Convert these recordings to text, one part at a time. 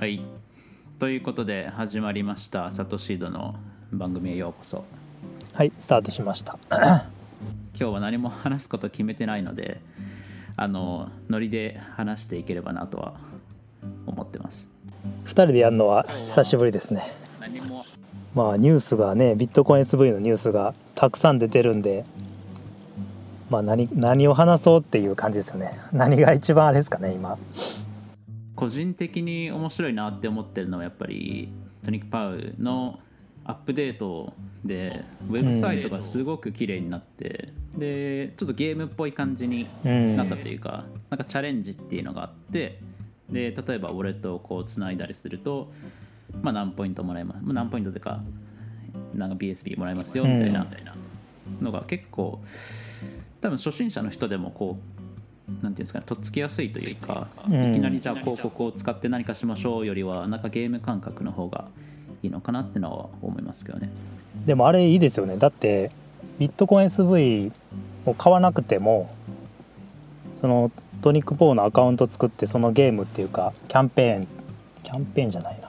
はい。ということで始まりましたサトシードの番組へようこそ。はいスタートしました。今日は何も話すこと決めてないのであのノリで話していければなとは思ってます。2人でやるのは久しぶりですね。何も。まあニュースがねビットコイン SV のニュースがたくさん出てるんでまあ何何を話そうっていう感じですよね。何が一番あれですかね今個人的に面白いなって思ってるのはやっぱりトニック・パウのアップデートでウェブサイトがすごく綺麗になって、でちょっとゲームっぽい感じにうん。なったというか、なんかチャレンジっていうのがあってで例えばウォレットをこうつないだりすると、まあ、何ポイントもらえます、まあ、何ポイントというかなんか BSB もらえますよみたいなのが結構多分初心者の人でもこうなんていうんですかねとっつきやすいというか、うん。いきなりじゃあ広告を使って何かしましょうよりはなんかゲーム感覚の方がいいのかなってのは思いますけどね。でもあれいいですよね。だってビットコイン SV を買わなくてもそのトニック・ポーのアカウント作ってそのゲームっていうかキャンペーンキャンペーンじゃないな。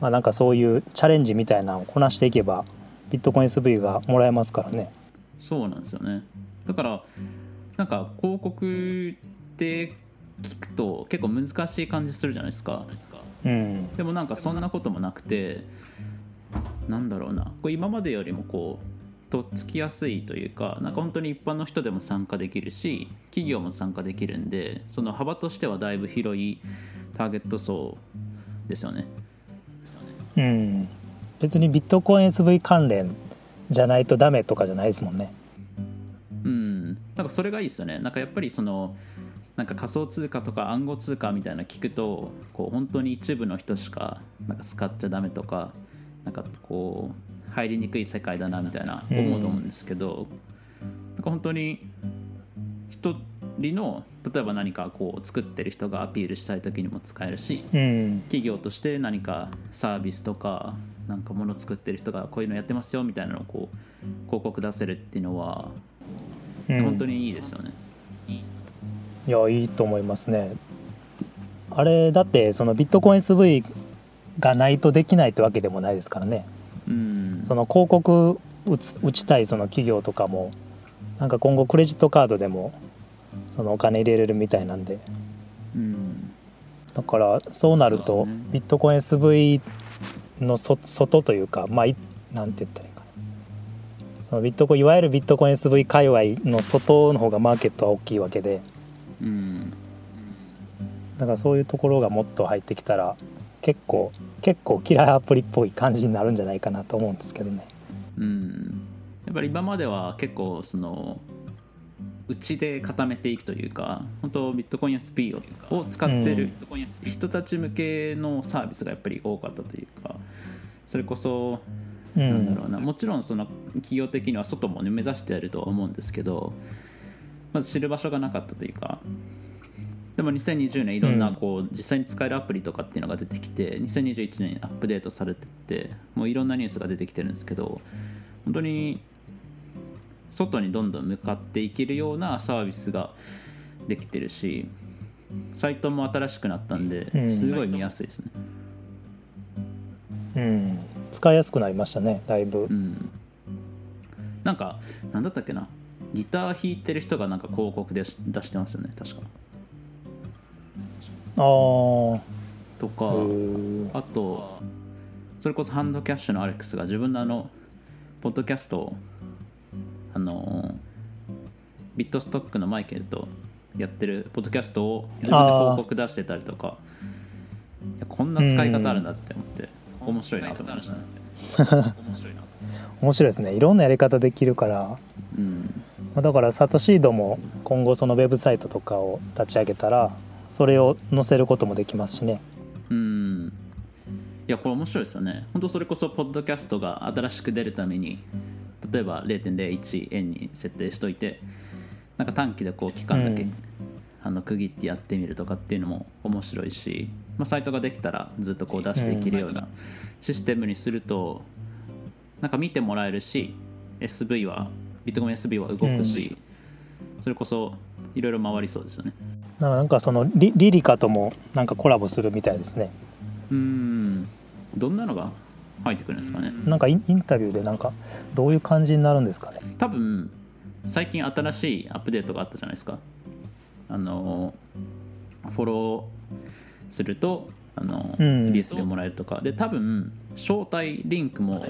まあなんかそういうチャレンジみたいなのをこなしていけばビットコイン SV がもらえますからね。そうなんですよね。だからなんか広告って聞くと結構難しい感じするじゃないですか。うん。でもなんかそんなこともなくてなんだろうな。これ今までよりもこうとっつきやすいというかなんか本当に一般の人でも参加できるし企業も参加できるんでその幅としてはだいぶ広いターゲット層ですよね。うん。別にビットコイン SV 関連じゃないとダメとかじゃないですもんね。うん、なんかそれがいいですよね。なんかやっぱりそのなんか仮想通貨とか暗号通貨みたいなの聞くとこう本当に一部の人しかなんか使っちゃダメとかなんかこう入りにくい世界だなみたいな思うと思うんですけど、なんか本当に一人の例えば何かこう作ってる人がアピールしたい時にも使えるしうん企業として何かサービスとかなんか物作ってる人がこういうのやってますよみたいなのをこう広告出せるっていうのはうん。本当にいいですよね。いやいいと思いますね。あれだってそのビットコイン SV がないとできないってわけでもないですからね。うん、その広告打つ打ちたいその企業とかもなんか今後クレジットカードでもそのお金入れれるみたいなんで。うん、だからそうなるとビットコイン SV のそ外というかまあいなんて言ったらいいかなそのビットコインいわゆるビットコイン SV 界隈の外の方がマーケットは大きいわけで。うん、だからそういうところがもっと入ってきたら結構結構キラーアプリっぽい感じになるんじゃないかなと思うんですけどね。うん、やっぱり今までは結構そのうちで固めていくというか本当ビットコイン SP をを使ってる人たち向けのサービスがやっぱり多かったというかそれこそうなんだろんうなもちろんその企業的には外も、ね、目指してやるとは思うんですけどまず知る場所がなかったというかでも2020年いろんなこう実際に使えるアプリとかっていうのが出てきて2021年にアップデートされてってもういろんなニュースが出てきてるんですけど本当に外にどんどん向かっていけるようなサービスができてるしサイトも新しくなったんでうん。すごい見やすいですね。うん、使いやすくなりましたねだいぶ。う。ん、なんかなんだったっけな。ギター弾いてる人がなんか広告でし出してますよね確か。あー。とかあとそれこそハンドキャッシュのアレックスが自分のあのポッドキャストをあのビットストックのマイケルとやってるポッドキャストを自分で広告出してたりとか。こんな使い方あるんだって思って面白いなと思いました。ね 面白いですね。いろんなやり方できるから。うん。まあだからサトシードも今後そのウェブサイトとかを立ち上げたらそれを載せることもできますしね。うん。いやこれ面白いですよね。本当それこそポッドキャストが新しく出るために例えば0.01円に設定しといてなんか短期でこう期間だけ、うんあの区切ってやってみるとかっていうのも面白いし、まあ、サイトができたらずっとこう出していけるようなシステムにするとなんか見てもらえるし SV はビットコイン SV は動くし、それこそいろいろ回りそうですよね。なんかなんかそのリリリカともなんかコラボするみたいですね。うん。どんなのが入ってくるんですかね。なんかインインタビューでなんかどういう感じになるんですかね。多分最近新しいアップデートがあったじゃないですかあのフォローするとあの、うん。SBS でもらえるとか。で多分招待リンクも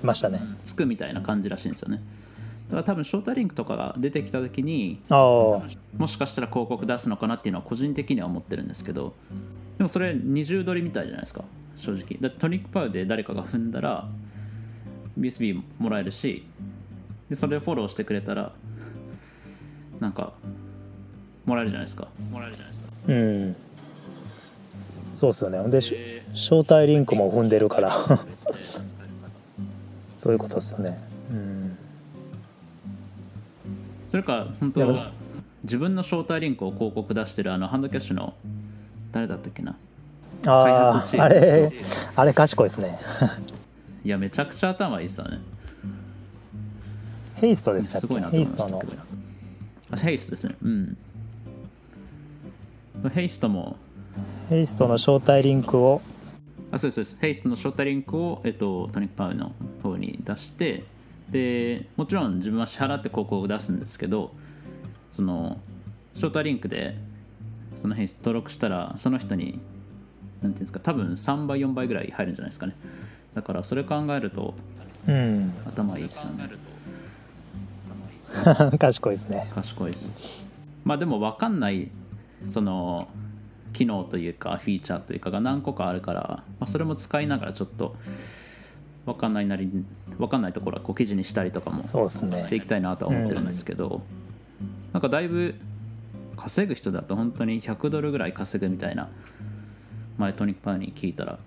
つくみたいな感じらしいんですよね。だから多分招待リンクとかが出てきた時にもしかしたら広告出すのかなっていうのは個人的には思ってるんですけどでもそれ二重取りみたいじゃないですか。正直。だトニックパウで誰かが踏んだら BSB もらえるしでそれでフォローしてくれたらなんかもらえるじゃないですか。もらえるじゃないですか。うん。そうっすよね。でし招待リンクも踏んでるから。そういうことですよね。うん。それか本当自分の招待リンクを広告出してるあのハンドキャッシュの誰だったっけな？開あ発チーム。ああれあれ賢いですね。いやめちゃくちゃ頭いいっすよね。ヘイストでしたっすごいなけと思いました。ヘイストの。あヘイストですね。うんヘイストも。ヘイストの招待リンクを。あそうですそうです。ヘイストの招待リンクを、えっと、トニックパウの方に出してでもちろん自分は支払って広告を出すんですけどその招待リンクでそのヘイスト登録したらその人になんていうんですか多分3倍4倍ぐらい入るんじゃないですかね。だからそれ考えるとうん。頭いいっすよね。賢いですね。賢いです。まあでも分かんないその機能というかフィーチャーというかが何個かあるから、まあ、それも使いながらちょっと分かんないなりに分かんないところはこう記事にしたりとかもしていきたいなとは思ってるんですけど、なんかだいぶ稼ぐ人だと本当に100ドルぐらい稼ぐみたいな前トニックパーに聞いたら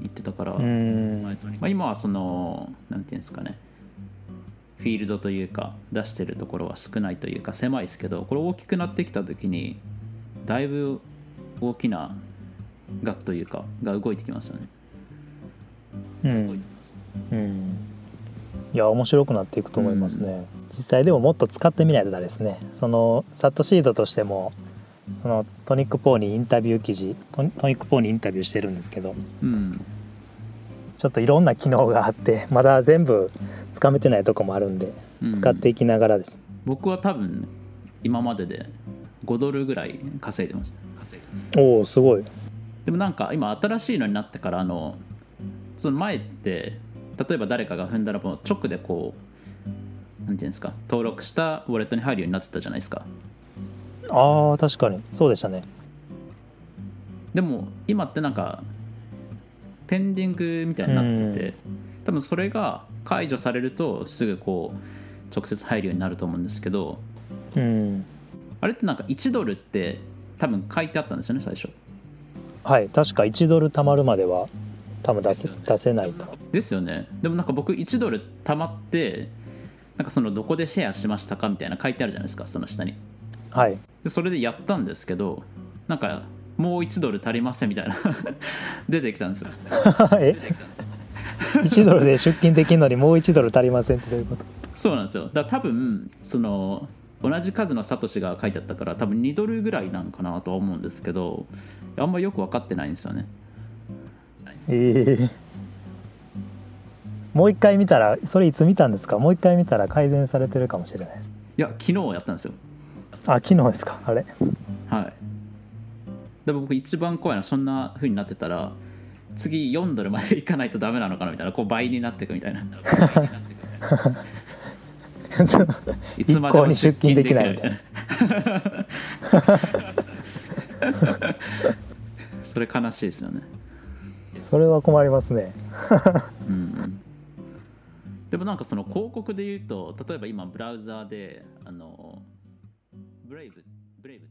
言ってたから、うん。まあ、今はそのなんていうんですかねフィールドというか出してるところは少ないというか狭いですけどこれ大きくなってきた時にだいぶ大きな額というかが動いてきますよね。うん。うん。いや面白くなっていくと思いますね、実際でももっと使ってみないとだですね。そのサットシードとしてもそのトニック・ポーにインタビュー記事トニック・ポーにインタビューしてるんですけどうん、ちょっといろんな機能があってまだ全部つかめてないとこもあるんでうん。使っていきながらです。ね、僕は多分今までで5ドルぐらい稼いでます稼いで。おおすごい。でもなんか今新しいのになってからあのその前って例えば誰かが踏んだらもう直でこうなんていうんですか登録したウォレットに入るようになってたじゃないですか。あー確かに。そうでしたねでも今ってなんかペンディングみたいになってて多分それが解除されるとすぐこう直接入るようになると思うんですけどうんあれってなんか1ドルって多分書いてあったんですよね最初。はい確か1ドル貯まるまでは多分出せ出せないと。ですよね。でもなんか僕1ドル貯まってなんかそのどこでシェアしましたかみたいな書いてあるじゃないですかその下に。はい。でそれでやったんですけどなんかもう1ドル足りませんみたいな 出てきたんですよ。え？1ドルで出勤できるのにもう1ドル足りませんってどういうこと？そうなんですよ。だ多分その同じ数のサトシが書いてあったから多分2ドルぐらいなんかなとは思うんですけどあんまよく分かってないんですよね。ええもう一回見たらそれいつ見たんですか？もう一回見たら改善されてるかもしれないです。いや昨日やったんですよ。あ昨日ですか？あれ。はい。で僕一番怖いのはそんな風になってたら次4ドルまでいかないとダメなのかなみたいなこう倍になっていくみたいな いつまでも出勤できないみたいな。それ悲しいですよね。それは困りますね。うんでもなんかその広告で言うと例えば今ブラウザーであのブレイブブレイブ